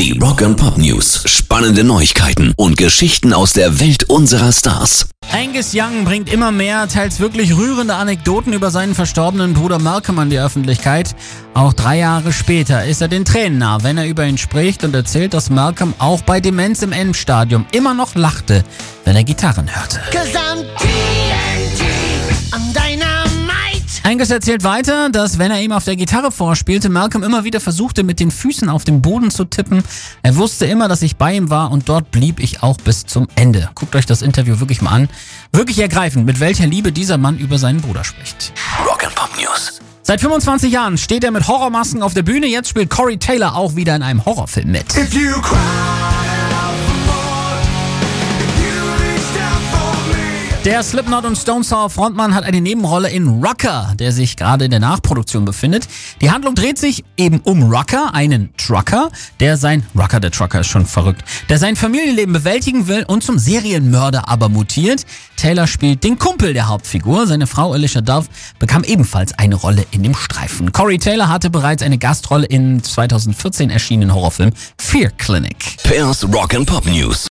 Die Rock and Pop News. Spannende Neuigkeiten und Geschichten aus der Welt unserer Stars. Angus Young bringt immer mehr, teils wirklich rührende Anekdoten über seinen verstorbenen Bruder Malcolm an die Öffentlichkeit. Auch drei Jahre später ist er den Tränen nah, wenn er über ihn spricht und erzählt, dass Malcolm auch bei Demenz im Endstadium immer noch lachte, wenn er Gitarren hörte. Angus erzählt weiter, dass wenn er ihm auf der Gitarre vorspielte, Malcolm immer wieder versuchte, mit den Füßen auf dem Boden zu tippen. Er wusste immer, dass ich bei ihm war und dort blieb ich auch bis zum Ende. Guckt euch das Interview wirklich mal an. Wirklich ergreifend, mit welcher Liebe dieser Mann über seinen Bruder spricht. Rock and Pop News. Seit 25 Jahren steht er mit Horrormasken auf der Bühne. Jetzt spielt Corey Taylor auch wieder in einem Horrorfilm mit. If you cry Der Slipknot und Stone Sour Frontmann hat eine Nebenrolle in Rucker, der sich gerade in der Nachproduktion befindet. Die Handlung dreht sich eben um Rucker, einen Trucker, der sein Rucker der Trucker ist schon verrückt, der sein Familienleben bewältigen will und zum Serienmörder aber mutiert. Taylor spielt den Kumpel der Hauptfigur. Seine Frau Alicia Dove bekam ebenfalls eine Rolle in dem Streifen. Corey Taylor hatte bereits eine Gastrolle in 2014 erschienenen Horrorfilm Fear Clinic. Pairs Rock and Pop News.